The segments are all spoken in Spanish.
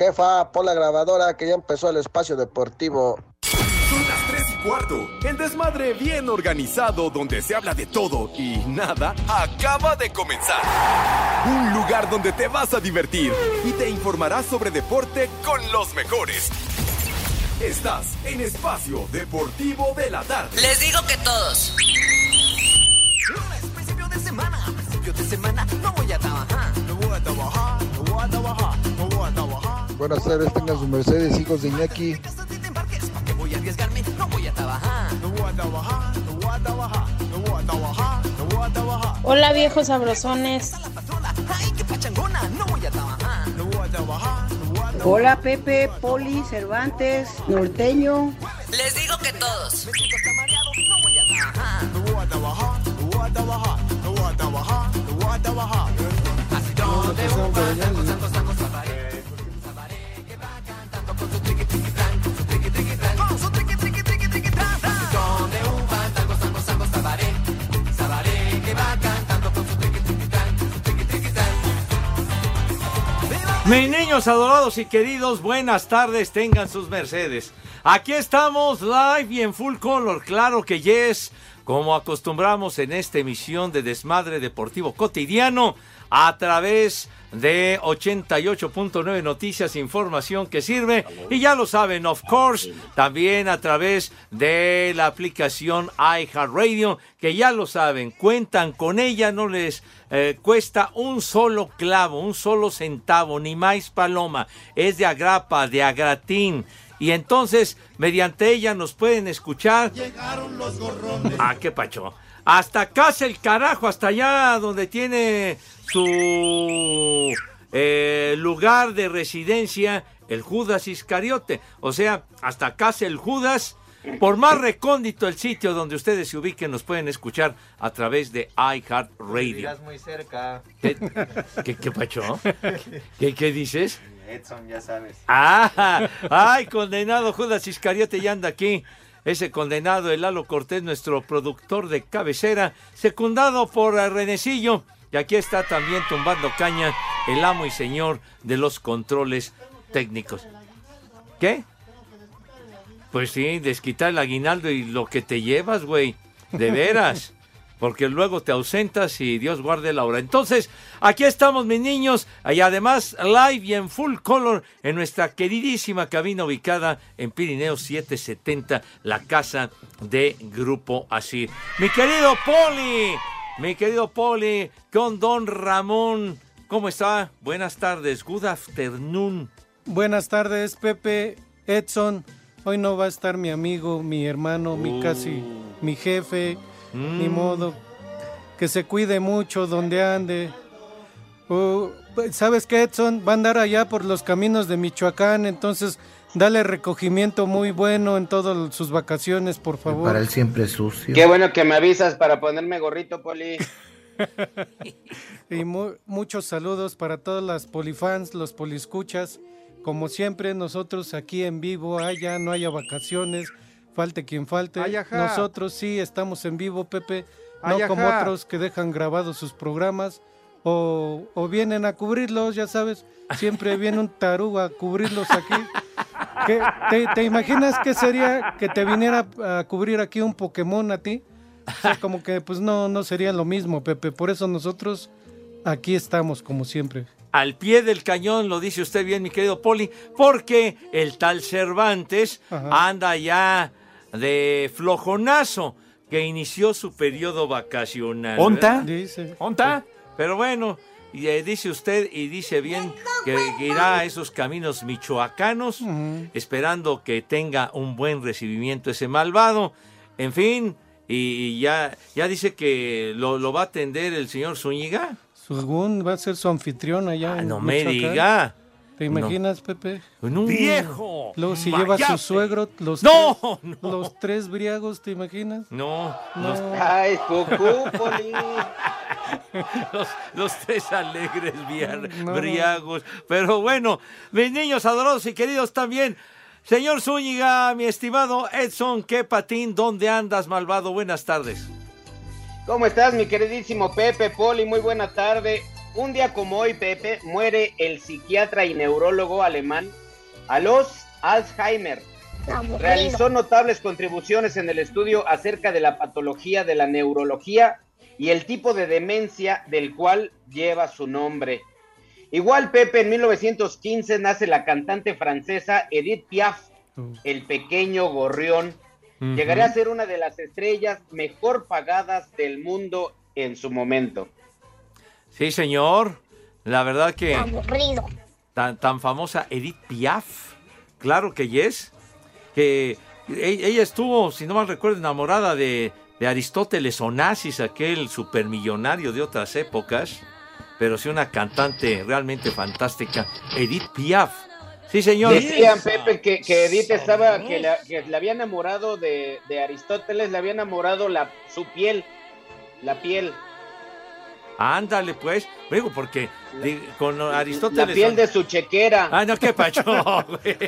Jefa, pon la grabadora que ya empezó el espacio deportivo. Son las 3 y cuarto. El desmadre bien organizado donde se habla de todo y nada acaba de comenzar. Un lugar donde te vas a divertir y te informarás sobre deporte con los mejores. Estás en Espacio Deportivo de la Tarde. Les digo que todos. Lunes, principio de semana, principio de semana, no voy a trabajar, no voy a trabajar, no voy a trabajar, Buenas tardes, tengan sus mercedes, hijos de Iñaki. Casa de embarques, ¿pa' qué voy a arriesgarme? No voy a trabajar, no voy Mis niños adorados y queridos, buenas tardes, tengan sus mercedes. Aquí estamos live y en full color, claro que yes, como acostumbramos en esta emisión de Desmadre Deportivo Cotidiano a través de 88.9 Noticias, información que sirve. Y ya lo saben, of course, también a través de la aplicación iHeartRadio, que ya lo saben, cuentan con ella, no les eh, cuesta un solo clavo, un solo centavo, ni más paloma. Es de agrapa, de agratín. Y entonces, mediante ella nos pueden escuchar. Ah, qué pacho. Hasta casa el carajo, hasta allá donde tiene su eh, lugar de residencia el Judas Iscariote. O sea, hasta casa el Judas. Por más recóndito el sitio donde ustedes se ubiquen, nos pueden escuchar a través de iHeartRadio. muy cerca. ¿Qué, qué, qué pacho? ¿Qué, ¿Qué dices? Edson, ya sabes. Ah, ay, condenado Judas Iscariote ya anda aquí. Ese condenado, el Lalo Cortés, nuestro productor de cabecera, secundado por Renecillo. Y aquí está también tumbando caña el amo y señor de los controles técnicos. ¿Qué? Pues sí, desquitar el aguinaldo y lo que te llevas, güey. De veras. Porque luego te ausentas y Dios guarde la hora. Entonces, aquí estamos, mis niños. Y además, live y en full color en nuestra queridísima cabina ubicada en Pirineo 770, la casa de Grupo Asir. Mi querido Poli, mi querido Poli, con Don Ramón. ¿Cómo está? Buenas tardes. Good afternoon. Buenas tardes, Pepe, Edson. Hoy no va a estar mi amigo, mi hermano, mi casi, mi jefe, ni modo. Que se cuide mucho donde ande. Uh, ¿Sabes qué, Edson? Va a andar allá por los caminos de Michoacán, entonces dale recogimiento muy bueno en todas sus vacaciones, por favor. Para él siempre sucio. Qué bueno que me avisas para ponerme gorrito, Poli. Y mu- muchos saludos para todas las polifans, los poliscuchas. Como siempre, nosotros aquí en vivo, allá no haya vacaciones, falte quien falte. Nosotros sí estamos en vivo, Pepe, no Ay, como otros que dejan grabados sus programas o, o vienen a cubrirlos, ya sabes, siempre viene un tarugo a cubrirlos aquí. ¿Qué- te, te imaginas qué sería que te viniera a cubrir aquí un Pokémon a ti? O sea, como que pues no, no sería lo mismo, Pepe. Por eso nosotros aquí estamos, como siempre. al pie del cañón, lo dice usted bien, mi querido Poli, porque el tal Cervantes Ajá. anda ya de flojonazo, que inició su periodo vacacional. ¿Onta? ¿verdad? Dice. ¿Onta? Pero bueno, y, eh, dice usted y dice bien que, que irá a esos caminos michoacanos, esperando que tenga un buen recibimiento ese malvado. En fin, y, y ya, ya dice que lo, lo va a atender el señor Zúñiga. Según va a ser su anfitrión allá. en Ah, No me diga. ¿Te imaginas, Pepe? No. ¡Viejo! Luego si lleva a su suegro, los, No, tres, no. los tres briagos, ¿te imaginas? No, No. Los, Ay, los, los tres alegres viar- No. briagos. Pero bueno, mis niños adorados y queridos también. Señor Zúñiga, mi estimado Edson, qué patín, ¿dónde andas, malvado? Buenas tardes. ¿Cómo estás, mi queridísimo Pepe Poli? Muy buena tarde. Un día como hoy, Pepe, muere el psiquiatra y neurólogo alemán Alois Alzheimer. Realizó notables contribuciones en el estudio acerca de la patología de la neurología y el tipo de demencia del cual lleva su nombre. Igual, Pepe, en 1915 nace la cantante francesa Edith Piaf, el pequeño gorrión. Llegaría a ser una de las estrellas mejor pagadas del mundo en su momento. Sí, señor. La verdad que... Tan, tan famosa Edith Piaf. Claro que yes. Que e- ella estuvo, si no mal recuerdo, enamorada de, de Aristóteles Onassis, aquel supermillonario de otras épocas. Pero sí una cantante realmente fantástica. Edith Piaf. Sí, señor. Decían, Pepe, que, que Edith estaba, que, la- que le había enamorado de, de Aristóteles, le había enamorado la, su piel, la piel, Ándale, pues. Digo, porque con Aristóteles. la piel de su chequera. Ah, no, qué pacho, güey.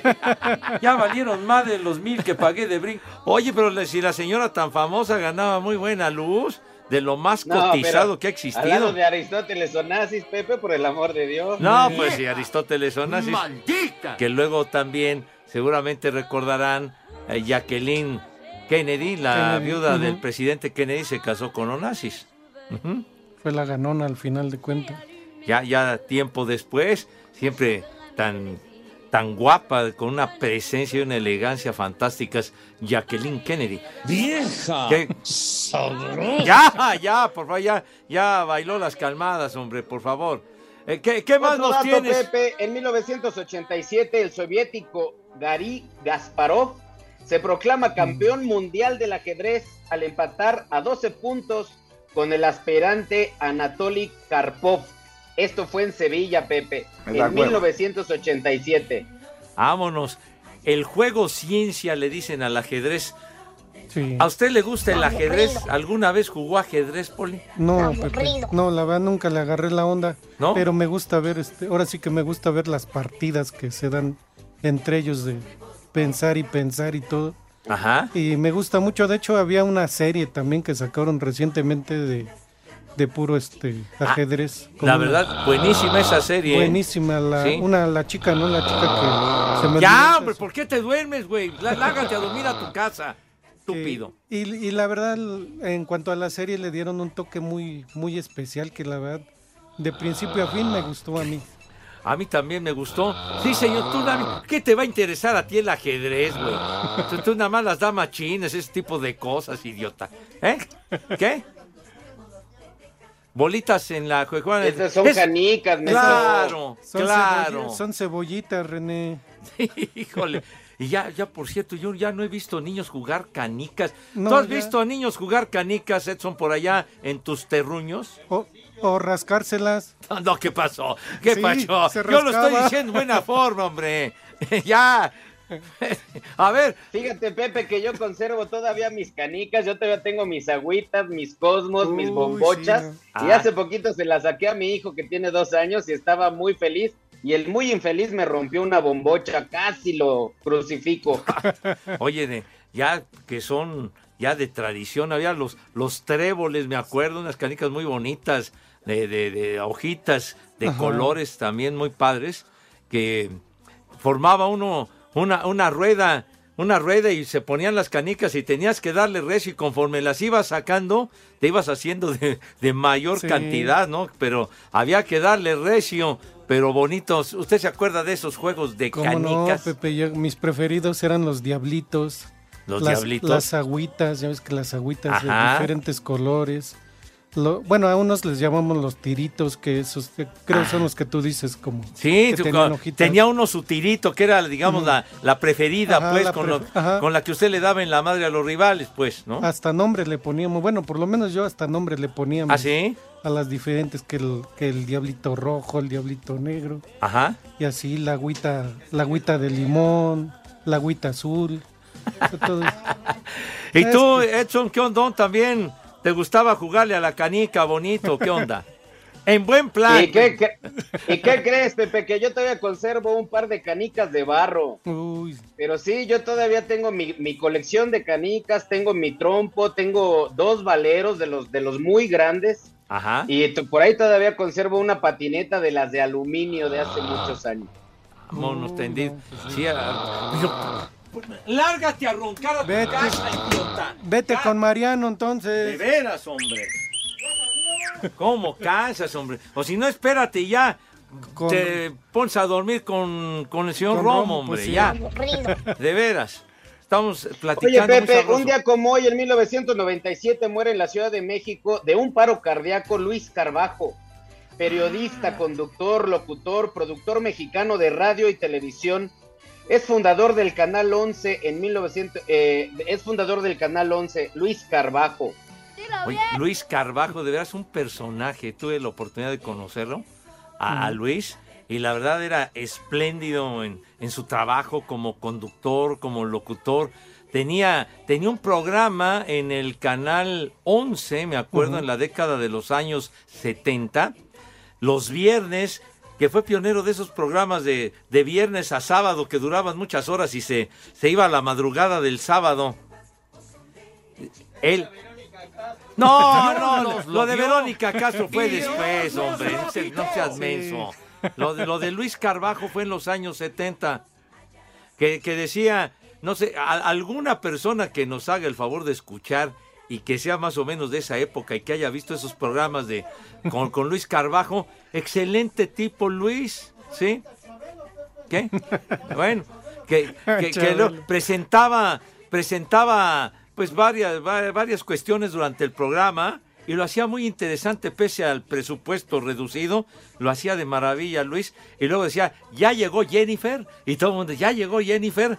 Ya valieron más de los mil que pagué de brinco. Oye, pero si la señora tan famosa ganaba muy buena luz, de lo más No, cotizado que ha existido. lado de Aristóteles Onassis, Pepe, por el amor de Dios. No, pues sí, Aristóteles Onassis. ¡Maldita! Que luego también seguramente recordarán a Jacqueline Kennedy, la Kennedy, viuda del presidente Kennedy, se casó con Onassis. Ujú. Fue la ganona al final de cuentas. Ya, ya tiempo después, siempre tan, tan guapa, con una presencia y una elegancia fantásticas, Jacqueline Kennedy. ¡Vieja! ¿Qué? Ya, ya, por favor, ya, ya bailó las calmadas, hombre, por favor. Eh, ¿qué, qué más Otro nos dato, tienes? Pepe, en 1987 el soviético Gary Gasparov se proclama campeón mundial del ajedrez al empatar a 12 puntos con el aspirante Anatoly Karpov. Esto fue en Sevilla, Pepe, Me en hueva. 1987. Vámonos. El juego ciencia le dicen al ajedrez. Sí. ¿A usted le gusta el ajedrez? ¿Alguna vez jugó ajedrez, Poli? No, Pepe, no, la verdad nunca le agarré la onda. ¿No? Pero me gusta ver, este, ahora sí que me gusta ver las partidas que se dan entre ellos de pensar y pensar y todo. Ajá. Y me gusta mucho, de hecho había una serie también que sacaron recientemente de, de puro este ajedrez. con La una- verdad, buenísima esa serie. Buenísima, la, Sí. una, la chica, ¿no? La chica que se me Ya, hombre, ¿por qué te duermes, güey? Lá- Lárgate a dormir a tu casa. Estúpido. Y, y la verdad, en cuanto a la serie, le dieron un toque muy, muy especial que la verdad, de principio a fin me gustó a mí. A mí también me gustó. Sí, señor, tú, David, ¿qué te va a interesar a ti el ajedrez, güey? Tú, tú nada más las damas chinas, ese tipo de cosas, idiota. ¿Eh? ¿Qué? Bolitas en la juegan- Esas son Es- canicas, me Claro, Son, claro. son cebollitas, René. Híjole. Y ya, ya, por cierto, yo ya no he visto niños jugar canicas. No, ¿Tú has ya. visto a niños jugar canicas, Edson, por allá en tus terruños? O, o rascárselas. No, no, ¿qué pasó? ¿Qué Sí, pasó? Yo lo estoy diciendo en buena forma, hombre. ya. A ver, Fíjate, Pepe, que yo conservo todavía mis canicas, yo todavía tengo mis agüitas, mis cosmos, mis bombochas, sí, no. y Ah. hace poquito se las saqué a mi hijo que tiene dos años y estaba muy feliz, y el muy infeliz me rompió una bombocha, casi lo crucifico. oye, de- ya que son ya de tradición, había los, los tréboles, me acuerdo, unas canicas muy bonitas, de, de- de hojitas, de Ajá. colores también muy padres, que formaba uno una, una rueda, una rueda y se ponían las canicas y tenías que darle recio y conforme las ibas sacando, te ibas haciendo de, de mayor Sí. cantidad, ¿no? Pero había que darle recio, pero bonitos. ¿Usted se acuerda de esos juegos de ¿Cómo no, canicas? Pepe? Yo- mis preferidos eran los diablitos. Los las, diablitos. Las agüitas, ya ves que las agüitas Ajá. de diferentes colores. Lo- bueno, a unos les llamamos los tiritos, que esos que creo son los que tú dices como... Sí, tú- hojitas. tenía uno su tirito, que era, digamos, la, la preferida, Ajá, pues, la con, lo- con la que usted le daba en la madre a los rivales, pues, ¿no? Hasta nombre le poníamos, bueno, por lo menos yo hasta nombre le poníamos. ¿Ah, sí? a las diferentes que el, que el diablito rojo, el diablito negro. Ajá. Y así la agüita, la agüita de limón, la agüita azul. todo eso. ¿Y tú, Edson, qué onda? ¿También te gustaba jugarle a la canica bonito? ¿Qué onda? En buen plan. ¿Y qué, qué- y qué crees, Pepe? Que yo todavía conservo un par de canicas de barro. Uy, Pero sí, yo todavía tengo mi, mi colección de canicas, tengo mi trompo, tengo dos valeros de los, de los muy grandes. Ajá. Y por ahí todavía conservo una patineta de las de aluminio de hace muchos años. Vámonos tendidos. Sí, ah, yo- Lárgate a roncar a tu Vete. casa, idiota. vete con Mariano De entonces. veras, hombre. ¿Cómo cansas, hombre? O si no, espérate ya. Con- Te pones a dormir con, con el señor Con Romo, Romo, hombre, pues sí. ya. De veras. Estamos Oye, platicando. muy Pepe, un día como hoy, en 1997, muere en la Ciudad de México de un paro cardíaco Luis Carbajo, periodista, conductor, locutor, productor mexicano de radio y televisión. Es fundador del Canal 11 en 1900, eh, es fundador del Canal 11, Luis Carbajo. Oye, Luis Carbajo, de veras un personaje. Tuve la oportunidad de conocerlo, a, a Luis, y la verdad era espléndido en, en su trabajo como conductor, como locutor. Tenía, tenía un programa en el canal 11, me acuerdo, en la década de los años 70, los viernes, que fue pionero de esos programas de, de viernes a sábado que duraban muchas horas y se, se iba a la madrugada del sábado. Él. No, no, lo, lo de. Verónica Castro fue después, hombre. No, seas menso. Lo de, lo de Luis Carbajo fue en los años 70. Que, que decía, no sé, a- alguna persona que nos haga el favor de escuchar y que sea más o menos de esa época y que haya visto esos programas de con, con Luis Carbajo, excelente tipo Luis, ¿sí? ¿Qué? Bueno, que, que- que lo- presentaba, presentaba pues varias, va- varias cuestiones durante el programa y lo hacía muy interesante pese al presupuesto reducido, lo hacía de maravilla Luis y luego decía, ya llegó Jennifer y todo el mundo, ya llegó Jennifer,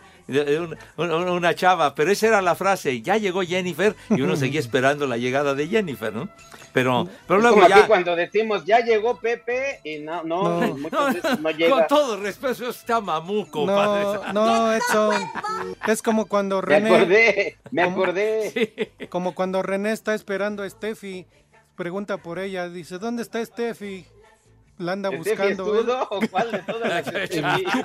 una chava, pero esa era la frase, ya llegó Jennifer y uno seguía esperando la llegada de Jennifer, ¿no? Pero, pero Es luego como aquí cuando decimos, ya llegó Pepe, y no, no, No. muchas veces no Con llega. todo respeto, eso está mamuco, No, padre. no, Edson. Es como cuando Me René, acordé, me acordé. como cuando René está esperando a Steffi. Pregunta por ella, dice, ¿dónde está Steffi? La anda ¿Steffi buscando. ¿eh? Estudo o cuál de todas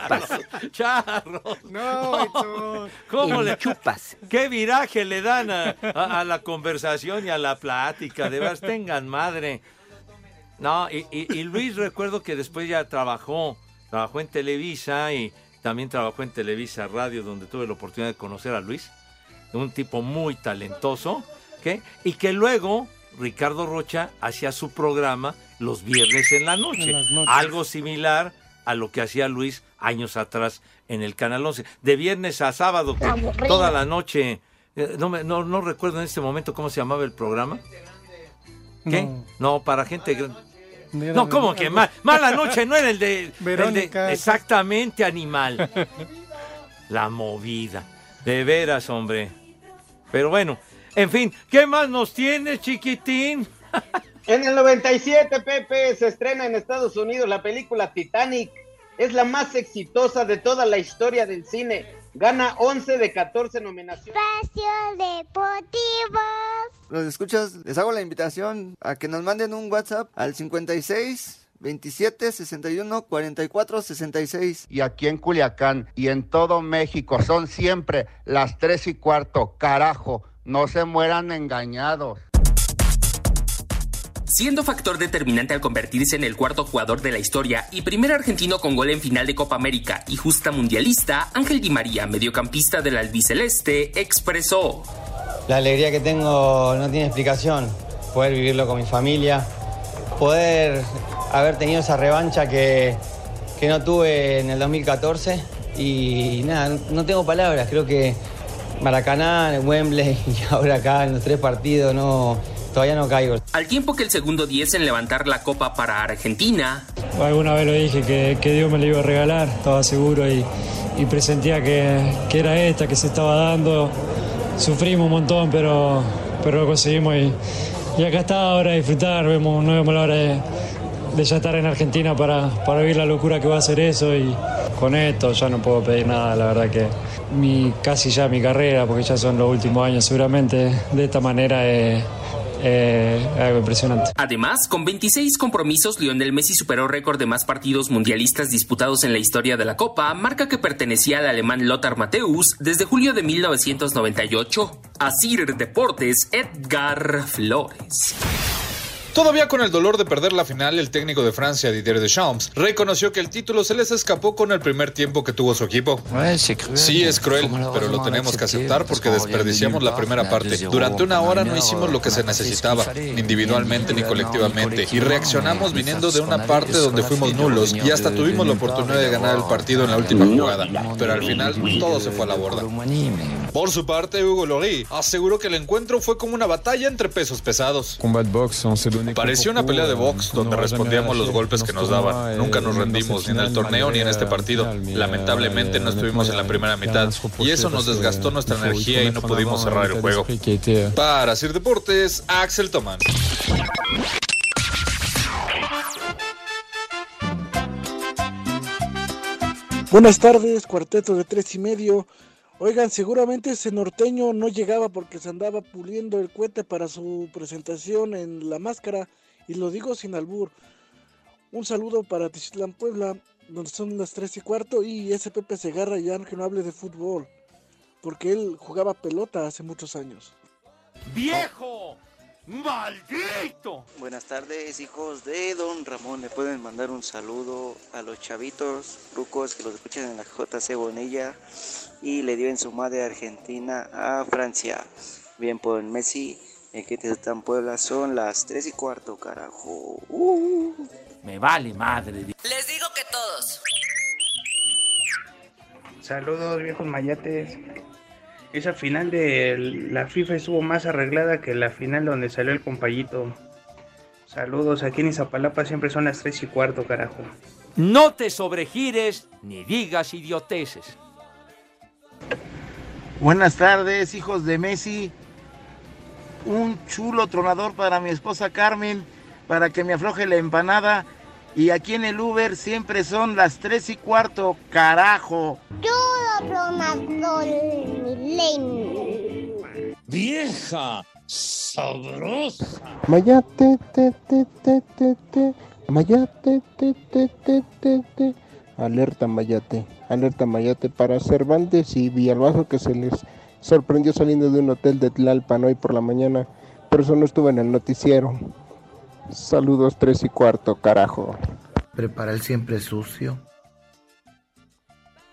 las? Charros. No. ¿Cómo le chupas? ¿Qué viraje le dan a, a- a la conversación y a la plática? De veras, tengan madre. No, y, y- y Luis recuerdo que después ya trabajó, trabajó en Televisa y también trabajó en Televisa Radio, donde tuve la oportunidad de conocer a Luis. Un tipo muy talentoso, ¿qué? Y que luego Ricardo Rocha hacía su programa los viernes en la noche. En las noches. Algo similar a lo que hacía Luis años atrás en el Canal 11. De viernes a sábado, que toda la noche. eh, No, me- no, no recuerdo en este momento cómo se llamaba el programa. ¿Qué? No. No, para gente grande. No, ¿cómo que mal? Mala noche no era el de. el de- Verónica. exactamente, animal. La movida. De veras, hombre. Pero bueno, en fin, ¿qué más nos tiene, chiquitín? En el 97, Pepe, se estrena en Estados Unidos la película Titanic. Es la más exitosa de toda la historia del cine. Gana 11 de 14 nominaciones. Espacio Deportivo. Los escuchas, les hago la invitación a que nos manden un WhatsApp al 56 27 61 44 66. Y aquí en Culiacán y en todo México son siempre las tres y cuarto. Carajo, no se mueran engañados. Siendo factor determinante al convertirse en el cuarto jugador de la historia y primer argentino con gol en final de Copa América y justa mundialista, Ángel Di María, mediocampista del albiceleste, expresó. La alegría que tengo no tiene explicación. Poder vivirlo con mi familia, poder haber tenido esa revancha que, que no tuve en el 2014 y nada, no tengo palabras. Creo que Maracaná, Wembley y ahora acá en los tres partidos no, todavía no caigo. Al tiempo que el segundo 10 en levantar la copa para Argentina, Alguna vez lo dije que, que Dios me lo iba a regalar, estaba seguro y, y presentía que, que era esta, que se estaba dando. Sufrimos un montón, pero, pero lo conseguimos y, y acá está ahora a disfrutar, vemos, no vemos la hora de, de ya estar en Argentina para, para vivir la locura que va a ser eso y con esto ya no puedo pedir nada, la verdad que mi, casi ya mi carrera, porque ya son los últimos años seguramente, de esta manera es eh, algo impresionante. Además, con 26 compromisos, Lionel Messi superó récord de más partidos mundialistas disputados en la historia de la Copa, marca que pertenecía al alemán Lothar Matthäus desde julio de 1998. Asir Deportes, Edgar Flores. Todavía con el dolor de perder la final, el técnico de Francia, Didier Deschamps, reconoció que el título se les escapó con el primer tiempo que tuvo su equipo. Sí, es cruel, pero lo tenemos que aceptar porque desperdiciamos la primera parte. Durante una hora no hicimos lo que se necesitaba, ni individualmente ni colectivamente, y reaccionamos viniendo de una parte donde fuimos nulos y hasta tuvimos la oportunidad de ganar el partido en la última jugada, pero al final todo se fue a la borda. Por su parte, Hugo Lloris aseguró que el encuentro fue como una batalla entre pesos pesados. Pareció una pelea de box donde respondíamos los golpes que nos daban. Nunca nos rendimos ni en el torneo ni en este partido. Lamentablemente no estuvimos en la primera mitad y eso nos desgastó nuestra energía y no pudimos cerrar el juego. Para Sir Deportes, Axel Tomán. Buenas tardes, cuarteto de tres y medio. Oigan, seguramente ese norteño no llegaba porque se andaba puliendo el cohete para su presentación en La Máscara, y lo digo sin albur. Un saludo para Tichitlán Puebla, donde son las tres y cuarto, y ese Pepe Segarra ya que no hable de fútbol, porque él jugaba pelota hace muchos años. ¡Viejo! ¡Maldito! Buenas tardes, hijos de Don Ramón. Le pueden mandar un saludo a los chavitos, rucos que los escuchan en la JC Bonilla y le dio en su madre Argentina a Francia. Bien por Messi, en que te están Puebla son las 3 y cuarto, carajo. Uh. Me vale madre. Les digo que todos. Saludos, viejos mayates. Esa final de la FIFA estuvo más arreglada que la final donde salió el compayito. Saludos, aquí en Izapalapa siempre son las 3 y cuarto, carajo. No te sobregires ni digas idioteces. Buenas tardes, hijos de Messi. Un chulo tronador para mi esposa Carmen, para que me afloje la empanada. Y aquí en el Uber siempre son las 3 y cuarto, carajo. ¡Vieja! ¡Sabrosa! Mayate, te, te, te, te, te. Mayate, te, te, te, te, te. Alerta Mayate, alerta Mayate para Cervantes y Villalbazo que se les sorprendió saliendo de un hotel de Tlalpan hoy por la mañana, pero eso no estuvo en el noticiero. Saludos tres y cuarto, carajo. Prepara el siempre sucio.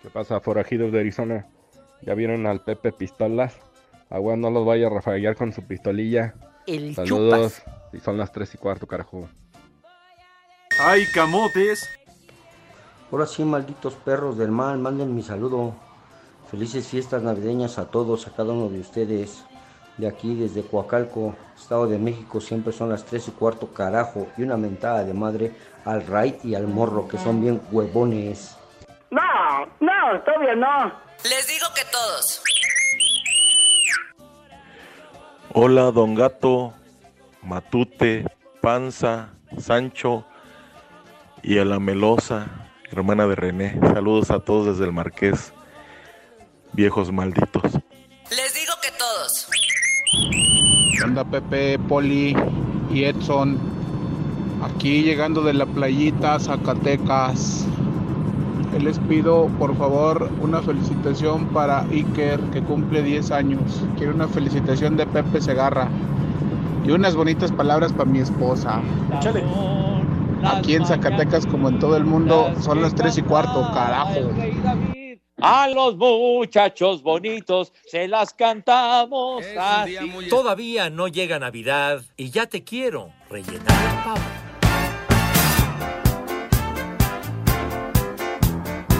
¿Qué pasa, forajidos de Arizona? ¿Ya vieron al Pepe Pistolas? Agua, no los vaya a rafaguear con su pistolilla. El Saludos. Y son las tres y cuarto, carajo. ¡Ay, camotes! Ahora sí, malditos perros del mal, manden mi saludo. Felices fiestas navideñas a todos, a cada uno de ustedes. De aquí, desde Coacalco, Estado de México, siempre son las 3 y cuarto, carajo. Y una mentada de madre al Ray y al Morro, que son bien huevones. No, no, todavía no. Les digo que todos. Hola, don Gato, Matute, Panza, Sancho y a la Melosa, hermana de René. Saludos a todos desde el Marqués, viejos malditos. Les digo que todos. ¿Qué onda Pepe, Poli y Edson? Aquí llegando de la playita Zacatecas. Les pido por favor una felicitación para Iker que cumple 10 años. Quiero una felicitación de Pepe Segarra. Y unas bonitas palabras para mi esposa. Aquí en Zacatecas como en todo el mundo son las 3 y cuarto, carajo. A los muchachos bonitos se las cantamos así. Todavía no llega Navidad y ya te quiero rellenar el pavo.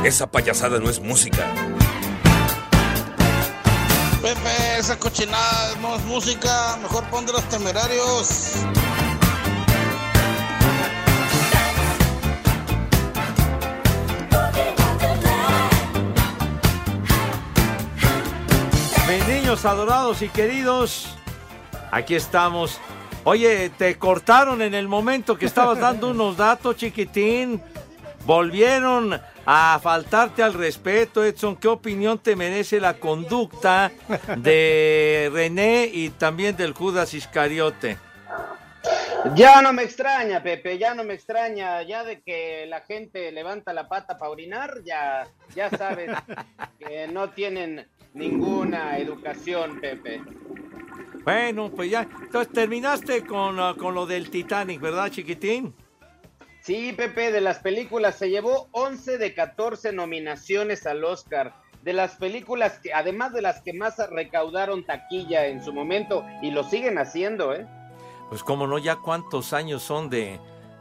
Esa payasada no es música. Pepe, esa cochinada no es música. Mejor pon de los temerarios. Mis niños adorados y queridos, aquí estamos Oye, te cortaron en el momento que estabas dando unos datos, chiquitín. Volvieron a faltarte al respeto, Edson. ¿Qué opinión te merece la conducta de René y también del Judas Iscariote? Ya no me extraña, Pepe, ya no me extraña, ya de que la gente levanta la pata para orinar, ya, ya sabes que no tienen ninguna educación, Pepe. Bueno, pues ya, entonces terminaste con, uh, con lo del Titanic, ¿verdad, chiquitín? Sí, Pepe, de las películas se llevó 11 de 14 nominaciones al Oscar. De las películas que, además de las que más recaudaron taquilla en su momento, y lo siguen haciendo, ¿eh? Pues como no, ya cuántos años son de,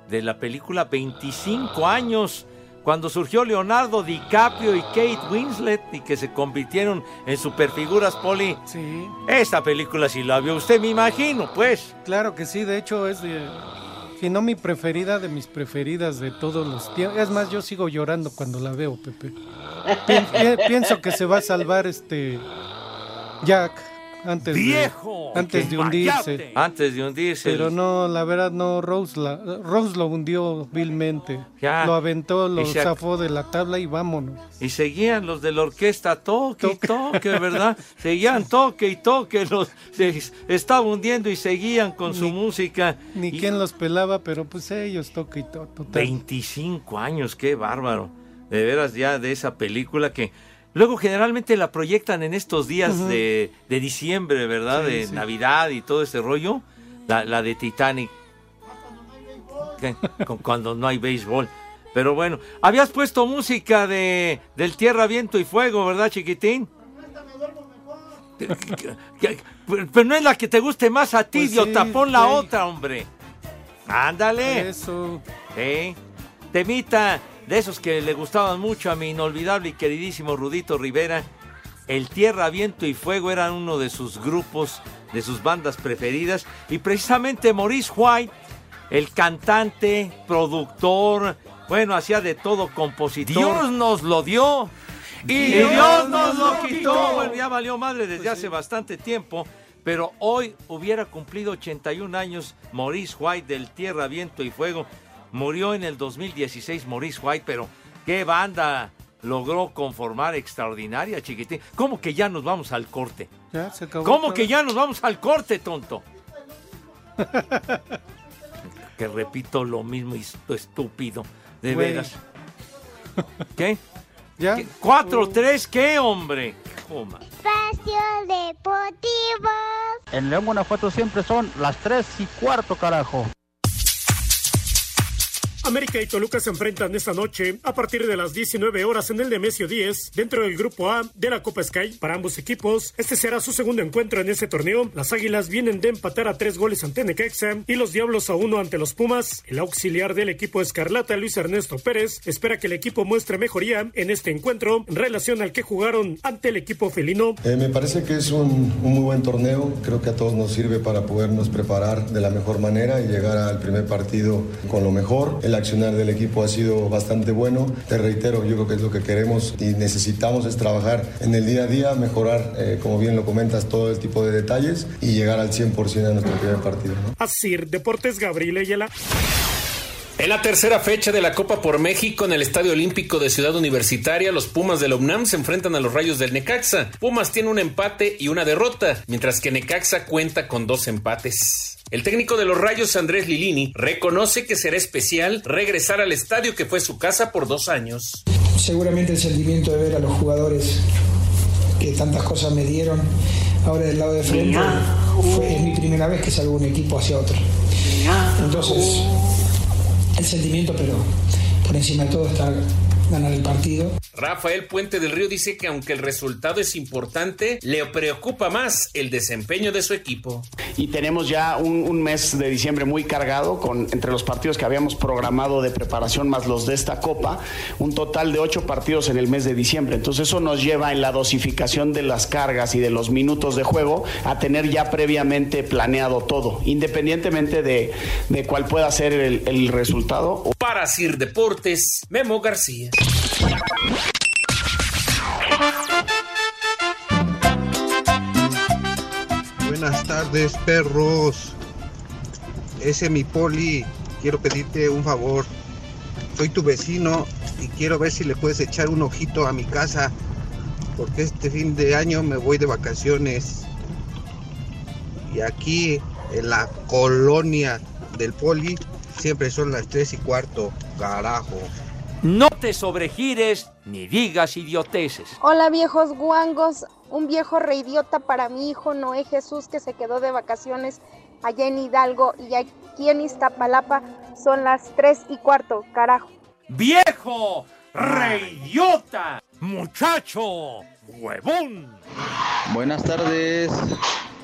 de la película, 25 años, cuando surgió Leonardo DiCaprio y Kate Winslet y que se convirtieron en superfiguras, Poli. Sí. Esta película sí la vio usted, me imagino, pues. Claro que sí, de hecho es de, si no mi preferida, de mis preferidas de todos los tiempos. Es más, yo sigo llorando cuando la veo, Pepe. Pi- pi- pienso que se va a salvar este Jack antes ¡Viejo! de antes de hundirse. Antes de hundirse. Pero no, la verdad no, Rose, la, Rose lo hundió vilmente. Ya. Lo aventó, lo se zafó de la tabla y vámonos. Y seguían los de la orquesta toque y toque, ¿verdad? Seguían toque y toque, los se estaba hundiendo y seguían con su música. Ni Y quién los pelaba, pero pues ellos toque y to- total. 25 años, qué bárbaro. De veras ya de esa película que luego generalmente la proyectan en estos días de, de diciembre, ¿verdad? Sí, de sí. Navidad y todo ese rollo. La, la de Titanic. Cuando no hay béisbol. Pero bueno, habías puesto música de del Tierra, Viento y Fuego, ¿verdad, chiquitín? Que- Pero no es la que te guste más a ti, Pues sí, idiota, pon la otra, hombre. Ándale. Eso. Sí. Temita de esos que le gustaban mucho a mi inolvidable y queridísimo Rudito Rivera. El Tierra, Viento y Fuego eran uno de sus grupos, de sus bandas preferidas. Y precisamente Maurice White, el cantante, productor, bueno, hacía de todo compositor. Dios nos lo dio. Y Dios Dios nos lo quitó. quitó. Bueno, ya valió madre desde hace bastante tiempo. Pero hoy hubiera cumplido 81 años Maurice White del Tierra, Viento y Fuego. Murió en el 2016 Maurice White, pero qué banda logró conformar extraordinaria, chiquitín. ¿Cómo que ya nos vamos al corte? Ya se acabó. ¿Cómo todo. que ya nos vamos al corte, tonto? que repito lo mismo, esto estúpido. De veras. ¿Qué? ¿Ya? ¿Qué? ¿4-3 qué, hombre? Joma. Espacio Deportivo. En León, Guanajuato siempre son las 3 y cuarto, carajo. América y Toluca se enfrentan esta noche a partir de las 19 horas en el Nemesio 10 dentro del grupo A de la Copa Sky. Para ambos equipos, este será su segundo encuentro en ese torneo. Las Águilas vienen de empatar a tres goles ante Necaxa y los Diablos a uno ante los Pumas. El auxiliar del equipo Escarlata, Luis Ernesto Pérez, espera que el equipo muestre mejoría en este encuentro en relación al que jugaron ante el equipo felino. Eh, me parece que es un, muy buen torneo, creo que a todos nos sirve para podernos preparar de la mejor manera y llegar al primer partido con lo mejor. Accionar del equipo ha sido bastante bueno, te reitero, yo creo que es lo que queremos y necesitamos es trabajar en el día a día, mejorar, eh, como bien lo comentas, todo el tipo de detalles y llegar al 100% a nuestro primer partido. ¿no? Así, Deportes Gabriel Ayala. En la tercera fecha de la Copa por México en el Estadio Olímpico de Ciudad Universitaria, los Pumas de la UNAM se enfrentan a los Rayos del Necaxa. Pumas tiene un empate y una derrota, mientras que Necaxa cuenta con dos empates. El técnico de los Rayos, Andrés Lilini, reconoce que será especial regresar al estadio que fue su casa por dos años. Seguramente el sentimiento de ver a los jugadores que tantas cosas me dieron ahora del lado de frente fue, es mi primera vez que salgo un equipo hacia otro. Entonces, el sentimiento, pero por encima de todo está ganar el partido. Rafael Puente del Río dice que aunque el resultado es importante, le preocupa más el desempeño de su equipo. Y tenemos ya un, mes de diciembre muy cargado con entre los partidos que habíamos programado de preparación más los de esta copa, un total de ocho partidos en el mes de diciembre. Entonces eso nos lleva en la dosificación de las cargas y de los minutos de juego a tener ya previamente planeado todo, independientemente de, de cuál pueda ser el, el resultado. Para Sir Deportes, Memo García. Buenas tardes, perros. ese mi poli, quiero pedirte un favor. Soy tu vecino y quiero ver si le puedes echar un ojito a mi casa, porque este fin de año me voy de vacaciones. Y aquí en la colonia del poli siempre son las tres y cuarto, carajo. No te sobregires ni digas idioteces. Hola viejos guangos, un viejo reidiota para mi hijo Noé Jesús que se quedó de vacaciones allá en Hidalgo y aquí en Iztapalapa son las tres y cuarto, carajo. ¡Viejo! ¡Reidiota! ¡Muchacho! ¡Huevón! Buenas tardes.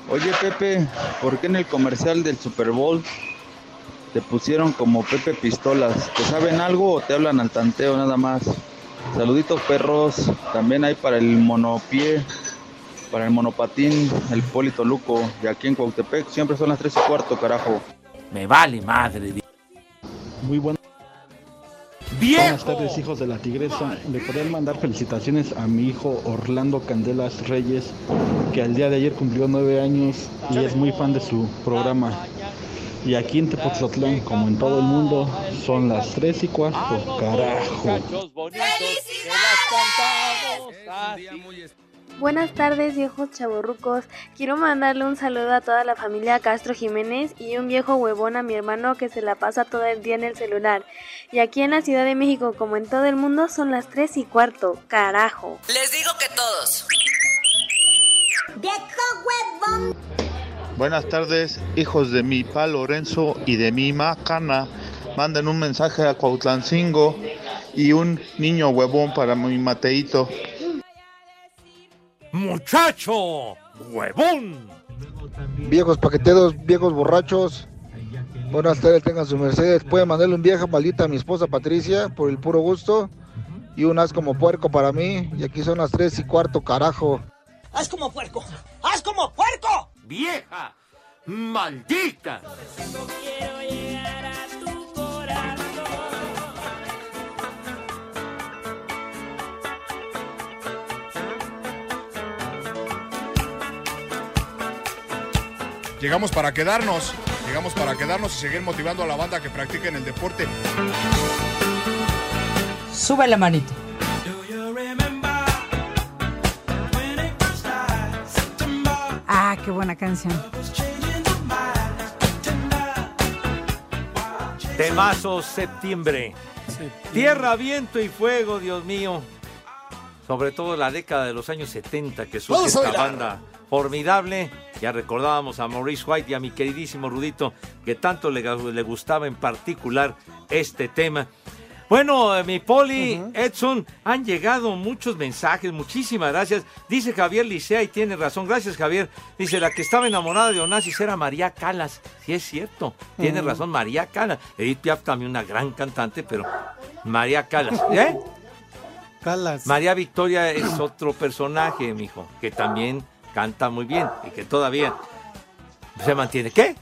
Oye Pepe, ¿por qué en el comercial del Super Bowl te pusieron como Pepe Pistolas? ¿Te saben algo o te hablan al tanteo nada más? Saluditos perros, también hay para el monopié, para el monopatín, el Polito Luco, y aquí en Cuautepec siempre son las 3 y cuarto, carajo. Me vale madre. Muy buenas. Buenas tardes, hijos de la tigresa. Le podrían mandar felicitaciones a mi hijo Orlando Candelas Reyes, que al día de ayer cumplió nueve años y es muy fan de su programa. Y aquí en Tepoztlán, como en todo el mundo, son las tres y cuarto. Carajo. Buenas tardes, viejos chaborrucos. Quiero mandarle un saludo a toda la familia Castro Jiménez y un viejo huevón a mi hermano que se la pasa todo el día en el celular. Y aquí en la Ciudad de México, como en todo el mundo, son las tres y cuarto. Carajo. Les digo que todos. ¡Viejo huevón! Buenas tardes, hijos de mi pa Lorenzo y de mi Macana. Manden un mensaje a Cuautlancingo y un niño huevón para mi Mateito. ¡Muchacho! ¡Huevón! Viejos paqueteros, viejos borrachos. Buenas tardes, tengan su Mercedes. Pueden mandarle un viaje maldita a mi esposa Patricia por el puro gusto. Y un as como puerco para mí. Y aquí son las tres y cuarto, carajo. ¡Haz como puerco! ¡Haz como puerco! ¡Vieja! ¡Maldita! Llegamos para quedarnos, llegamos para quedarnos y seguir motivando a la banda que practiquen el deporte. Sube la manito. Qué buena canción. Temazo septiembre. Tierra, viento y fuego, Dios mío. Sobre todo la década de los años 70 que surge esta banda formidable. Ya recordábamos a Maurice White y a mi queridísimo Rudito que tanto le, le gustaba en particular este tema. Bueno, eh, mi Poli, Edson, han llegado muchos mensajes, muchísimas gracias. Dice Javier Licea y tiene razón, gracias Javier. Dice, la que estaba enamorada de Onassis era María Calas. Sí es cierto, tiene razón, María Calas. Edith Piaf también una gran cantante, pero María Calas. ¿Eh? Calas. María Victoria es otro personaje, mijo, que también canta muy bien y que todavía se mantiene. ¿Qué?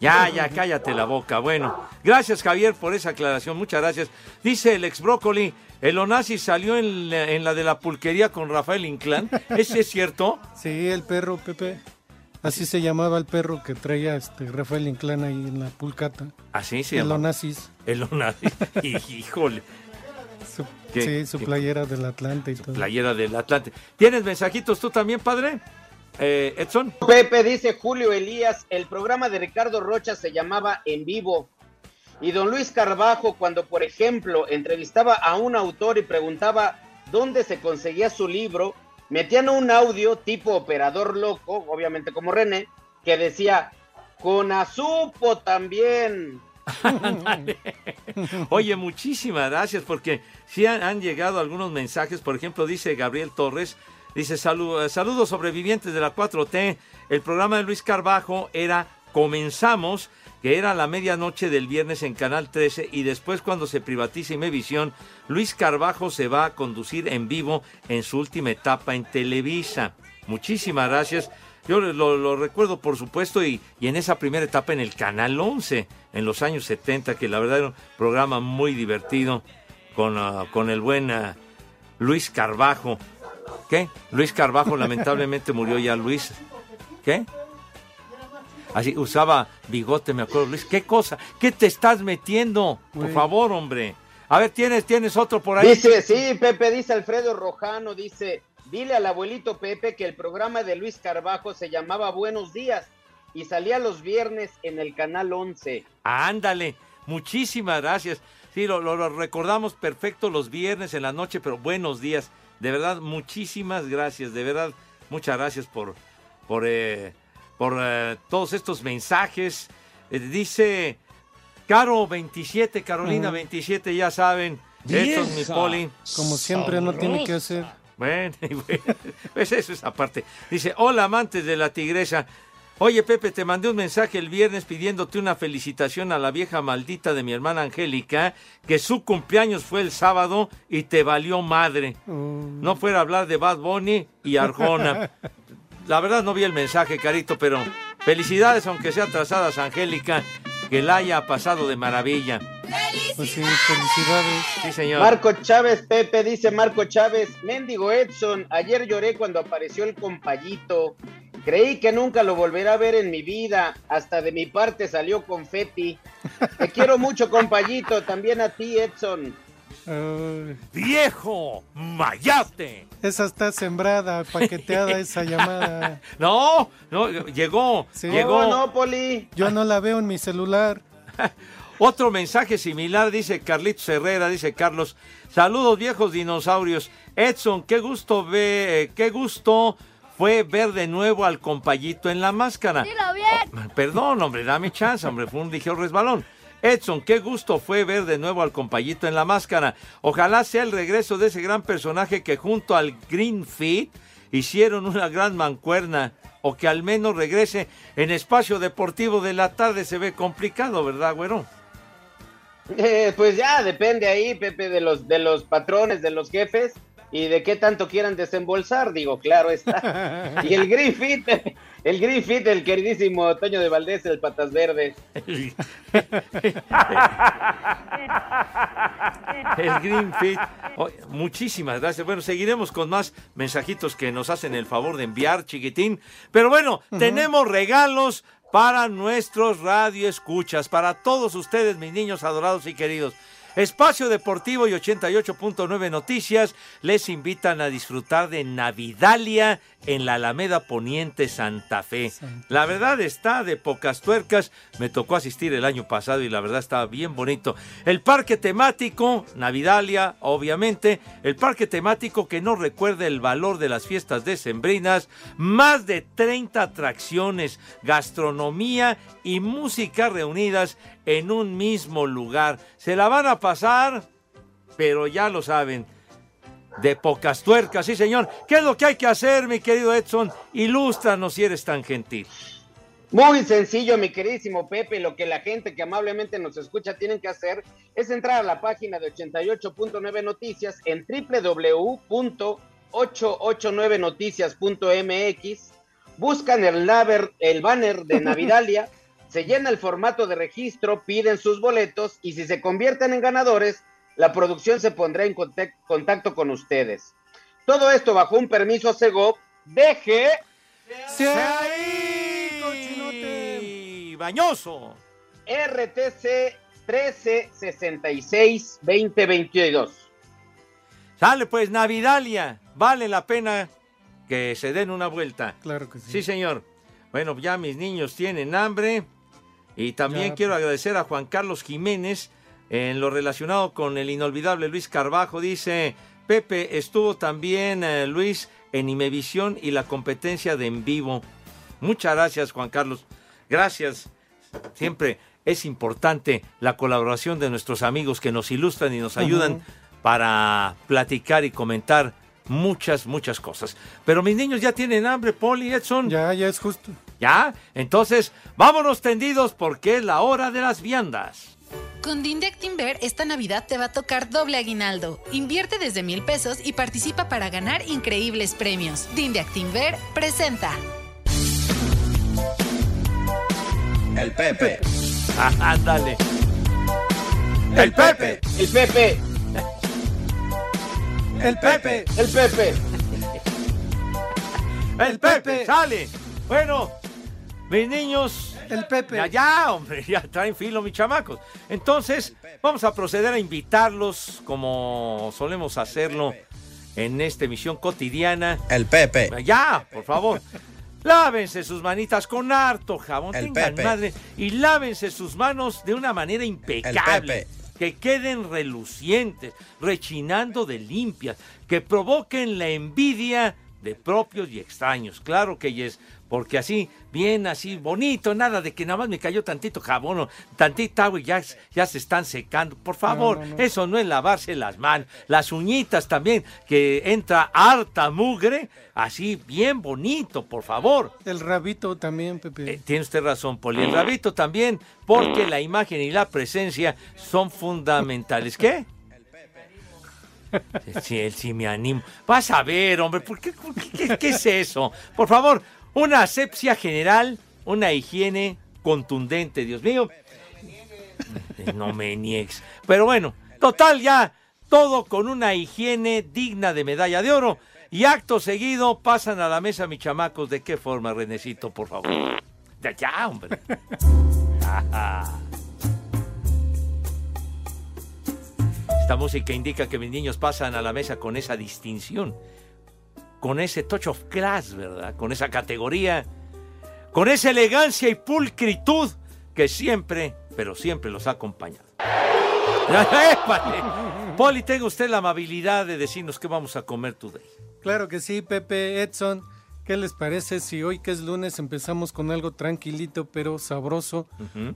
Ya, ya, cállate la boca. Bueno, gracias Javier por esa aclaración, muchas gracias. Dice el ex brócoli, el Onasi salió en la, en la de la pulquería con Rafael Inclán. ¿Ese es cierto? Sí, el perro, Pepe. Así se llamaba el perro que traía este Rafael Inclán ahí en la pulcata. Así se El llama. Onassis. El Onassis. Híjole. Su, ¿Qué? sí, su ¿Qué? playera del Atlante y todo. Playera del Atlante. ¿Tienes mensajitos tú también, padre? Eh, Edson. Pepe dice Julio Elías, el programa de Ricardo Rocha se llamaba En Vivo. Y don Luis Carbajo, cuando por ejemplo entrevistaba a un autor y preguntaba dónde se conseguía su libro, metían un audio tipo operador loco, obviamente como René, que decía, con Azupo también. Oye, muchísimas gracias porque sí han, han llegado algunos mensajes. Por ejemplo, dice Gabriel Torres, dice "Salu- eh, saludos sobrevivientes de la 4T. El programa de Luis Carbajo era Comenzamos, que era la medianoche del viernes en Canal 13 y después cuando se privatiza Imevisión, Luis Carbajo se va a conducir en vivo en su última etapa en Televisa. Muchísimas gracias. Yo lo, lo recuerdo, por supuesto, y, y en esa primera etapa en el Canal 11, en los años 70, que la verdad era un programa muy divertido con, ah, con el buen ah, Luis Carbajo. ¿Qué? Luis Carbajo lamentablemente murió ya, Luis. ¿Qué? Así usaba bigote, me acuerdo, Luis. ¿Qué cosa? ¿Qué te estás metiendo? Por favor, hombre. A ver, ¿tienes, tienes otro por ahí? Dice, sí, Pepe, dice Alfredo Rojano, dice, dile al abuelito Pepe que el programa de Luis Carbajo se llamaba Buenos Días y salía los viernes en el canal 11. Ándale, muchísimas gracias. Sí, lo, lo- lo recordamos perfecto los viernes en la noche, pero buenos días. De verdad, muchísimas gracias. De verdad, muchas gracias por, por, eh, por eh, todos estos mensajes. Eh, dice Caro 27, Carolina Ujú. 27, ya saben. Estos, mi poli. Como siempre, no tiene que hacer. Bueno, bueno, pues eso es aparte. Dice, hola amantes de la tigresa. Oye Pepe, te mandé un mensaje el viernes pidiéndote una felicitación a la vieja maldita de mi hermana Angélica, que su cumpleaños fue el sábado y te valió madre. No fuera a hablar de Bad Bunny y Arjona. La verdad no vi el mensaje, Carito, pero felicidades, aunque sea atrasadas, Angélica, que la haya pasado de maravilla. Pues sí, felicidades. Sí, señor. Marco Chávez, Pepe, dice Marco Chávez, mendigo Edson, ayer lloré cuando apareció el compayito. Creí que nunca lo volverá a ver en mi vida. Hasta de mi parte salió confeti. Te quiero mucho, compayito. También a ti, Edson. ¡Viejo! ¡Mayate! esa está sembrada, paqueteada esa llamada. No, no, llegó, Sí. llegó. No, no, Poli. Yo no la veo en mi celular. Otro mensaje similar, dice Carlitos Herrera, dice Carlos. Saludos viejos dinosaurios. Edson, qué gusto ve, eh, qué gusto fue ver de nuevo al compayito en la máscara. Dilo bien. Perdón, hombre, dame chance, hombre, fue un ligero resbalón. Edson, qué gusto fue ver de nuevo al compayito en la máscara. Ojalá sea el regreso de ese gran personaje que junto al Green Fit hicieron una gran mancuerna. O que al menos regrese en espacio deportivo de la tarde. Se ve complicado, ¿verdad, güero? Eh, pues ya, depende ahí, Pepe, de los, de los patrones, de los jefes y de qué tanto quieran desembolsar, digo, claro está. Y el Green Fit, el Green Fit, el queridísimo Toño de Valdés, el Patas Verdes. El Green Fit. Oh, muchísimas gracias. Bueno, seguiremos con más mensajitos que nos hacen el favor de enviar, chiquitín. Pero bueno, tenemos regalos para nuestros radioescuchas, para todos ustedes, mis niños adorados y queridos. Espacio Deportivo y 88.9 Noticias les invitan a disfrutar de Navidalia en la Alameda Poniente Santa Fe. La verdad está de pocas tuercas. Me tocó asistir el año pasado y la verdad estaba bien bonito. El parque temático, Navidalia, obviamente. El parque temático que no recuerda el valor de las fiestas decembrinas. Más de 30 atracciones, gastronomía y música reunidas en un mismo lugar. Se la van a pasar, pero ya lo saben. De pocas tuercas, sí señor. ¿Qué es lo que hay que hacer, mi querido Edson? Ilústranos si eres tan gentil. Muy sencillo, mi queridísimo Pepe. Lo que la gente que amablemente nos escucha tienen que hacer es entrar a la página de 88.9 Noticias en www.889noticias.mx. Buscan el, el banner de Navidalia, se llena el formato de registro, piden sus boletos y si se convierten en ganadores, la producción se pondrá en contac- contacto con ustedes. Todo esto bajo un permiso Segov. Deje. ¡Sí! ¡Bañoso! RTC 1366 2022. Sale pues, Navidalia. Vale la pena que se den una vuelta. Claro que sí. Sí, señor. Bueno, ya mis niños tienen hambre. Y también Ya, quiero agradecer a Juan Carlos Jiménez en lo relacionado con el inolvidable Luis Carbajo. Dice, Pepe, estuvo también eh, Luis en Imevisión y la competencia de en vivo. Muchas gracias, Juan Carlos. Gracias. Siempre es importante la colaboración de nuestros amigos que nos ilustran y nos ayudan para platicar y comentar muchas, muchas cosas. Pero mis niños ya tienen hambre, Poli, Edson. Ya, ya es justo. ¿Ya? Entonces, vámonos tendidos porque es la hora de las viandas. Con Dinde Actinver esta Navidad te va a tocar doble aguinaldo. Invierte desde mil pesos y participa para ganar increíbles premios. Dinde Actinver presenta. El Pepe. Ándale. El Pepe. El Pepe. El Pepe. El Pepe. El Pepe. Sale. Bueno, Mis niños. El Pepe. Ya, ya, hombre, ya traen filo mis chamacos. Entonces, vamos a proceder a invitarlos como solemos hacerlo en esta emisión cotidiana. El Pepe. Ya, por favor. Lávense sus manitas con harto jabón, El tengan Pepe. madre, y lávense sus manos de una manera impecable. Pepe. Que queden relucientes, rechinando de limpias, que provoquen la envidia de propios y extraños. Claro que yes, porque así, bien así, bonito, nada de que nada más me cayó tantito jabón o tantita agua y ya, ya se están secando. Por favor, no, no. eso no es lavarse las manos. Las uñitas también, que entra harta mugre, así bien bonito, por favor. El rabito también, Pepe. Eh, tiene usted razón, Poli. El rabito también, porque la imagen y la presencia son fundamentales. ¿Qué? Sí, él sí me animo. Vas a ver, hombre, ¿por qué, por qué- qué, qué es eso? Por favor, una asepsia general, una higiene contundente, Dios mío. No me niegues. Pero bueno, total ya, todo con una higiene digna de medalla de oro. Y acto seguido pasan a la mesa mis chamacos. ¿De qué forma, Renecito, por favor? Ya, ya, hombre. Esta música indica que mis niños pasan a la mesa con esa distinción, con ese touch of class, ¿verdad? Con esa categoría, con esa elegancia y pulcritud que siempre, pero siempre los ha acompañado. Poli, tenga usted la amabilidad de decirnos qué vamos a comer today. Claro que sí, Pepe, Edson. ¿Qué les parece si hoy que es lunes empezamos con algo tranquilito pero sabroso?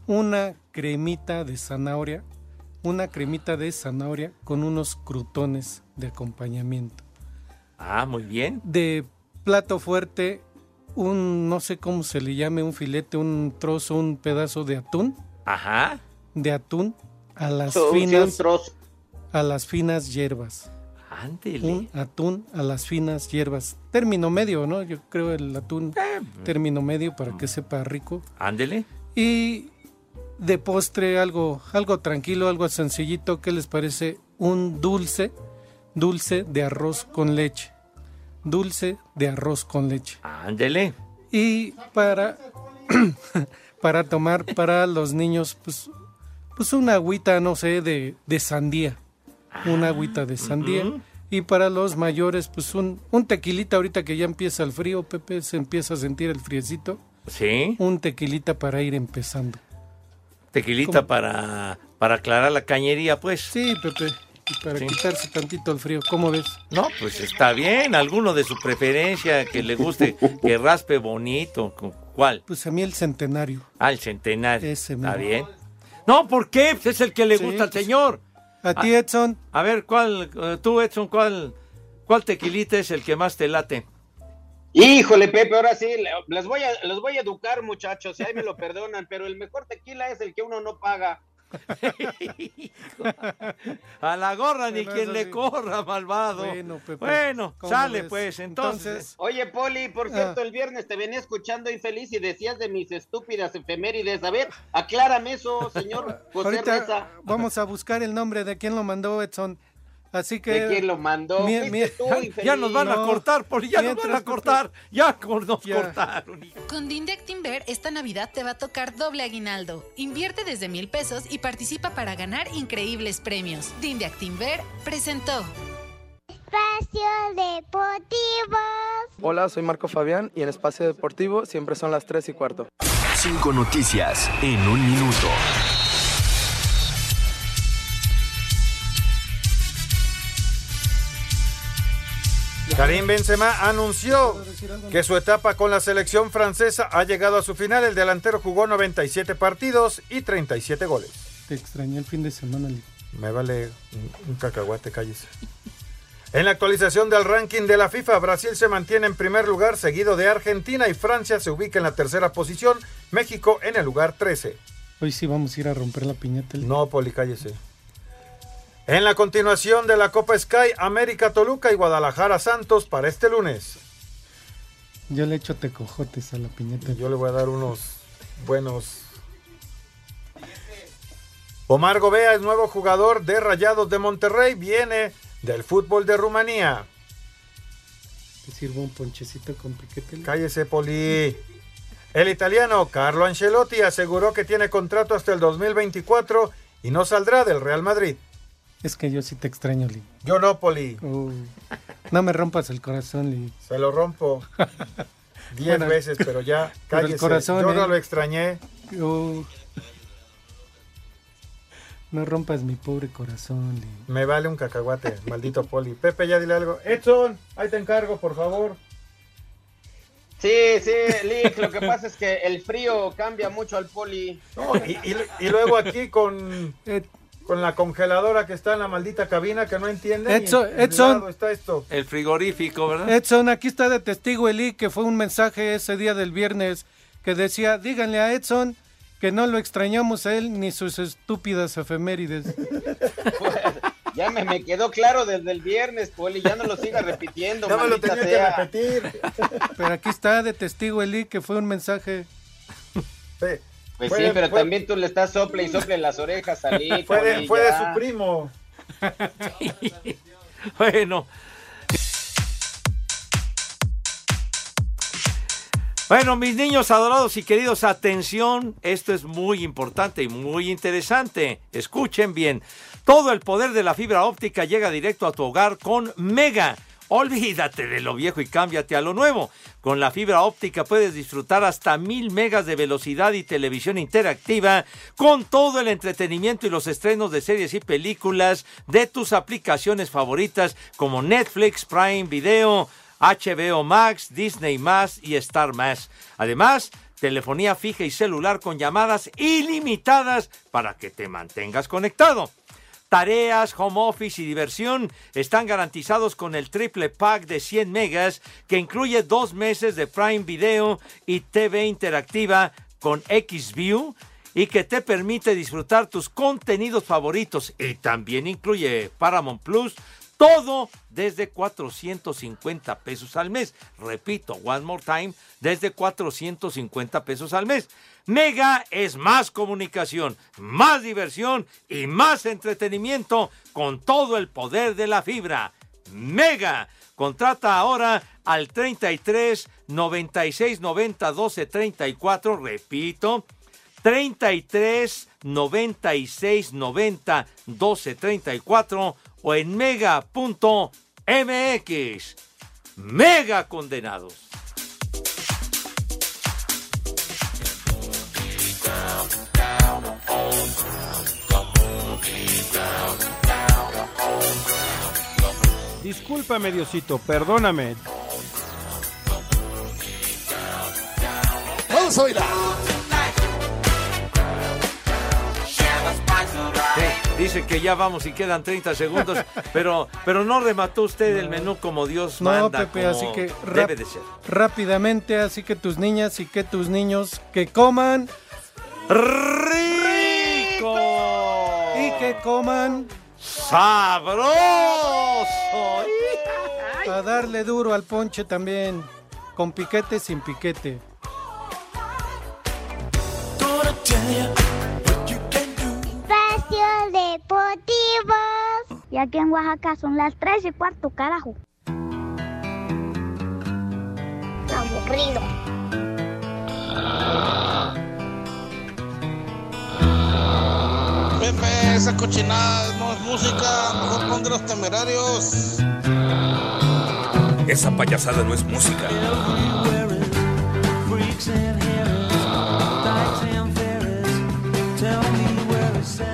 Una cremita de zanahoria, una cremita de zanahoria con unos crutones de acompañamiento. Ah, muy bien. De plato fuerte, un no sé cómo se le llame, un filete, un trozo, un pedazo de atún, Ajá. de atún a las Sí, un finas trozo. a las finas hierbas. Ándele. Un atún a las finas hierbas. Término medio, ¿no? Yo creo el atún término medio para que sepa rico. Ándele. Y de postre algo, algo tranquilo, algo sencillito. ¿Qué les parece? Un dulce, dulce de arroz con leche. Dulce de arroz con leche. Ándele. Y para, para tomar para los niños, pues, pues una agüita, no sé, de, de sandía. Una agüita de sandía. ujú. Y para los mayores, pues un, un tequilita ahorita que ya empieza el frío, Pepe, se empieza a sentir el friecito. Sí. Un tequilita para ir empezando. Tequilita ¿Cómo? para, para aclarar la cañería, pues. Sí, Pepe. Y para Sí. quitarse tantito el frío, ¿cómo ves? No, pues está bien. Alguno de su preferencia que le guste, que raspe bonito. ¿Cu- ¿Cuál? Pues a mí el centenario. Ah, el centenario. Ese Está bien. No, ¿por qué? Pues es el que le Sí, gusta al pues, señor. A ti, Edson. A ver, ¿cuál, eh, tú, Edson, cuál, cuál tequilita es el que más te late? Híjole, Pepe, ahora sí, le- les voy a, los voy a educar, muchachos, y ahí me lo perdonan, pero el mejor tequila es el que uno no paga. A la gorra ni quien le sí. corra, malvado. Bueno, Pepe, Bueno, ¿cómo sale ves? pues, entonces. Entonces, Oye, Poli, por Ah. cierto, el viernes te venía escuchando infeliz y decías de mis estúpidas efemérides. A ver, aclárame eso, señor José ahorita Reza. vamos a buscar el nombre de quién lo mandó, Edson. Así que... ¿De quién lo mandó? Mi- mi- tú. Ya nos van a cortar, Poli, ya nos van a cortar. Ya nos Ya. cortaron. hijo. Con Din de Actinver, esta Navidad te va a tocar doble aguinaldo. Invierte desde mil pesos y participa para ganar increíbles premios. Din de Actinver presentó. Espacio Deportivo. Hola, soy Marco Fabián y en Espacio Deportivo siempre son las 3 y cuarto. Cinco noticias en un minuto. Karim Benzema anunció que su etapa con la selección francesa ha llegado a su final. El delantero jugó 97 partidos y 37 goles. Te extrañé el fin de semana, Lili. Me vale un, cacahuate, cállese. En la actualización del ranking de la FIFA, Brasil se mantiene en primer lugar, seguido de Argentina y Francia se ubica en la tercera posición, México en el lugar 13. Hoy sí vamos a ir a romper la piñata. Lili. No, Poli, cállese. En la continuación de la Copa Sky, América Toluca y Guadalajara Santos para este lunes. Yo le echo tecojotes a la piñata. Yo le voy a dar unos buenos. Omar Gobea es nuevo jugador de Rayados de Monterrey, viene del fútbol de Rumanía. Te sirvo un ponchecito con piquete. Cállese, Poli. El italiano Carlo Ancelotti aseguró que tiene contrato hasta el 2024 y no saldrá del Real Madrid. Es que yo sí te extraño, Lee. Yo no, Poli. Uy, no me rompas el corazón, Lee. Se lo rompo diez Bueno, veces, pero ya pero el cállese. corazón, Yo ¿eh? no lo extrañé. Uy. No rompas mi pobre corazón, Lee. Me vale un cacahuate, maldito Poli. Pepe, ya dile algo. Edson, ahí te encargo, por favor. Sí, sí, Lick, lo que pasa es que el frío cambia mucho al poli. No, y, y- y luego aquí con, con la congeladora que está en la maldita cabina que no entiende. Edson, en qué Edson. lado está esto. El frigorífico, ¿verdad? Edson, aquí está de testigo Eli, que fue un mensaje ese día del viernes que decía, díganle a Edson que no lo extrañamos a él ni sus estúpidas efemérides. Ya me, me quedó claro desde el viernes, poli, ya no lo siga repitiendo. Me lo tenía sea. que repetir. Pero aquí está de testigo Eli, que fue un mensaje. Pues Fue- sí, pero fue- también tú le estás sople y sople en las orejas a Fue de, fue su primo. Bueno. Bueno, mis niños adorados y queridos, atención, esto es muy importante y muy interesante. Escuchen bien, todo el poder de la fibra óptica llega directo a tu hogar con Mega. Olvídate de lo viejo y cámbiate a lo nuevo. Con la fibra óptica puedes disfrutar hasta mil megas de velocidad y televisión interactiva con todo el entretenimiento y los estrenos de series y películas de tus aplicaciones favoritas como Netflix, Prime Video, HBO Max, Disney Más y Star Más. Además, telefonía fija y celular con llamadas ilimitadas para que te mantengas conectado. Tareas, home office y diversión están garantizados con el triple pack de 100 megas que incluye dos meses de Prime Video y TV interactiva con XView y que te permite disfrutar tus contenidos favoritos. Y también incluye Paramount Plus, todo desde 450 pesos al mes. Repito, one more time, desde 450 pesos al mes. Mega es más comunicación, más diversión y más entretenimiento con todo el poder de la fibra. Mega. Contrata ahora al 33 96 90 12 34. Repito, 33 96 90 12 34 o en mega.mx. Mega condenados. Discúlpame, Diosito, perdóname. Vamos a bailar. Dice que ya vamos y quedan 30 segundos, pero, pero no remató usted el menú como Dios No, manda, Pepe, como así que debe de ser. rápidamente, así que tus niñas y que tus niños que coman rico y que coman sabroso. A darle duro al ponche también, con piquete sin piquete. Espacio Deportivo. Y aquí en Oaxaca son las 3 y cuarto, carajo. Aburrido. Pepe, esa cochinada no es música. Mejor pon de los temerarios. Esa payasada no es música.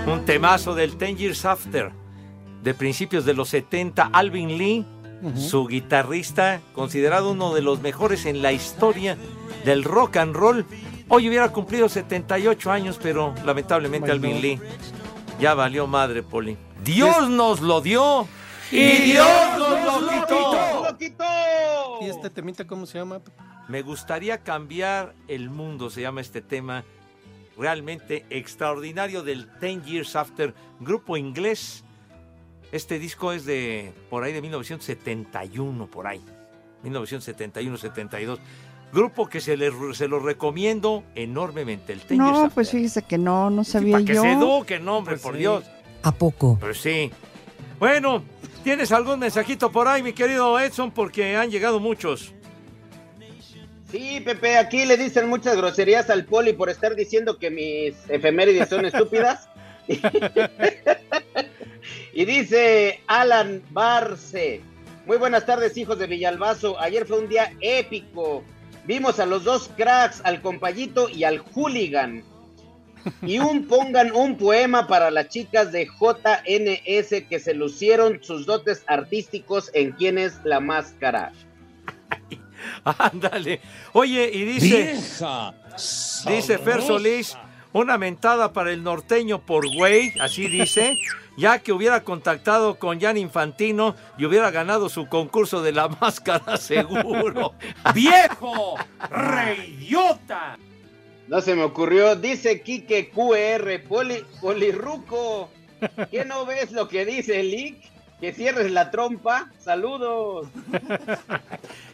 Un temazo del Ten Years After, de principios de los 70, Alvin Lee, su guitarrista, considerado uno de los mejores en la historia del rock and roll. Hoy hubiera cumplido 78 años, pero lamentablemente. Alvin Lee ya valió madre, Poli. Dios nos lo dio y Dios nos lo quitó. ¿Y este temita cómo se llama? Me gustaría cambiar el mundo, se llama este tema realmente extraordinario del Ten Years After, grupo inglés. Este disco es de por ahí de 1971, por ahí. 1971-72. Grupo que se, le, se lo recomiendo enormemente, el Ten Years No, After. pues fíjese que no, no sabía Para que se eduque, nombre, Pues por sí. Dios. ¿A poco? Pues sí. Bueno, ¿tienes algún mensajito por ahí, mi querido Edson? Porque han llegado muchos. Sí, Pepe, aquí le dicen muchas groserías al poli por estar diciendo que mis efemérides son estúpidas. y dice Alan Barce. Muy buenas tardes, hijos de Villalbazo. Ayer fue un día épico. Vimos a los dos cracks, al compayito y al hooligan. Y un pongan un poema para las chicas de JNS que se lucieron sus dotes artísticos en Quién es la máscara. Ándale. Oye, y dice. Vieja Dice Fer. Solís, una mentada para el norteño por güey, así dice, ya que hubiera contactado con Jan Infantino y hubiera ganado su concurso de la máscara seguro. ¡Viejo! ¡Reidiota! No se me ocurrió. Dice Quique QR, poli, polirruco. ¿Qué no ves lo que dice Lick? Que cierres la trompa. Saludos.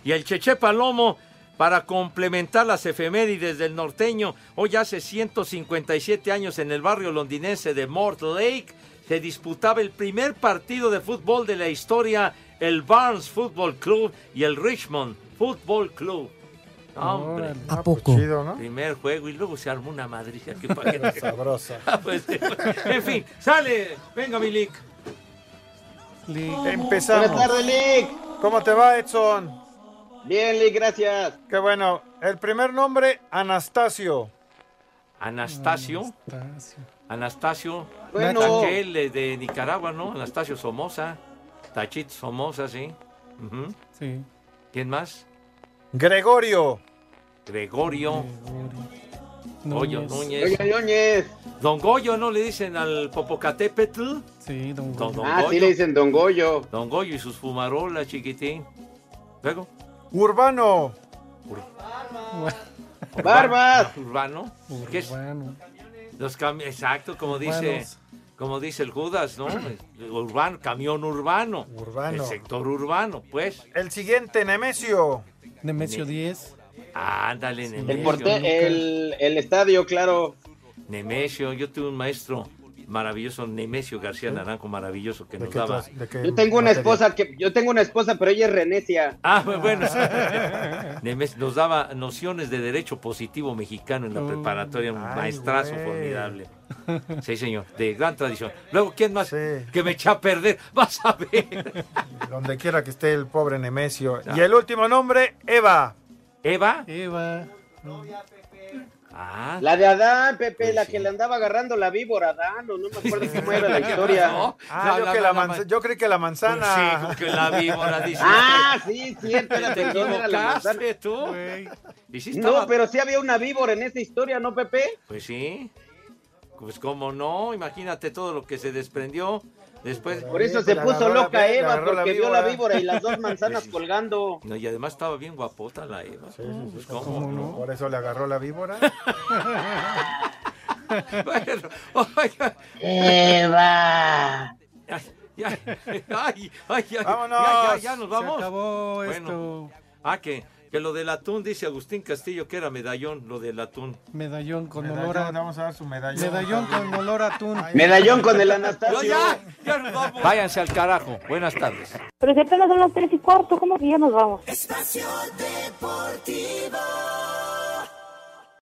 Y el Cheche Palomo, para complementar las efemérides del norteño, hoy hace 157 años en el barrio londinense de Mort Lake, se disputaba el primer partido de fútbol de la historia, el Barnes Football Club y el Richmond Football Club. Hombre. Órale. ¿A poco? Chido, ¿no? Primer juego y luego se armó una que Sabrosa. Ah, pues, en fin, sale. Venga, mi Lick. Empezamos. Buenas tardes, Lick. ¿Cómo te va, Edson? Bien, Lick, gracias. Qué bueno. El primer nombre, Anastasio. Anastasio. Anastasio. Bueno. Aquel de Nicaragua, ¿no? Anastasio Somoza. Tachit Somoza, sí. Sí. ¿Quién más? Gregorio. Gregorio. Goyo Núñez. Oye, Núñez. Don Goyo, ¿no le dicen al Popocatépetl? Sí, don Don, don Ah, sí Goyo. le dicen Don Goyo. Don Goyo y sus fumarolas, chiquitín. Luego. Urbano. Barbas. Urbano. ¿Qué es? Urbano. Los cami- Exacto, como dice, como dice el Judas, ¿no? Urbano, camión urbano. Urbano. El sector urbano, pues. El siguiente, Nemesio. Nemesio 10. Ándale, El, Nemesio. el, el estadio, claro. Nemesio, yo tuve un maestro maravilloso, Nemesio García Naranjo, maravilloso, que ¿De nos daba. Yo tengo una materia? esposa que yo tengo una esposa, pero ella es renecia. Ah, bueno. Nemes- nos daba nociones de derecho positivo mexicano en la preparatoria, un Ay, maestrazo formidable. Sí, señor, de gran tradición. Luego, ¿quién más? Que me echa a perder. Vas a ver. Donde quiera que esté el pobre Nemesio. Y el último nombre, Eva. ¿Eva? Eva. Ah. La de Adán, Pepe, la que le andaba agarrando la víbora a Adán, o no me acuerdo cómo era la historia. No, Ah, no, yo, no, que no, la no, yo creí que la manzana. Sí, como que la víbora dice. Ah, sí, cierto, era, Te era la manzana. equivocaste tú. Y sí estaba- No, pero sí había una víbora en esa historia, ¿no, Pepe? Pues sí. Pues cómo no, imagínate todo lo que se desprendió después. Por eso se puso loca Eva, porque vio la víbora. y las dos manzanas colgando. No, y además estaba bien guapota la Eva. Pues cómo no. Por eso le agarró la víbora. Bueno, oiga. Eva. Ay, ya, ay, ay, ay, ya, Vámonos. ya, ya, ya nos Se vamos. acabó Bueno. esto. Ah, que, que lo del atún, dice Agustín Castillo, que era medallón, lo del atún. Medallón con Medallón, olor a. Vamos a dar su medallón. Medallón con olor a atún. Medallón con el No, Anastasio. ya, ya nos vamos. Váyanse al carajo. Buenas tardes. Pero si apenas son las tres y cuarto, ¿cómo que ya nos vamos? Espacio Deportivo.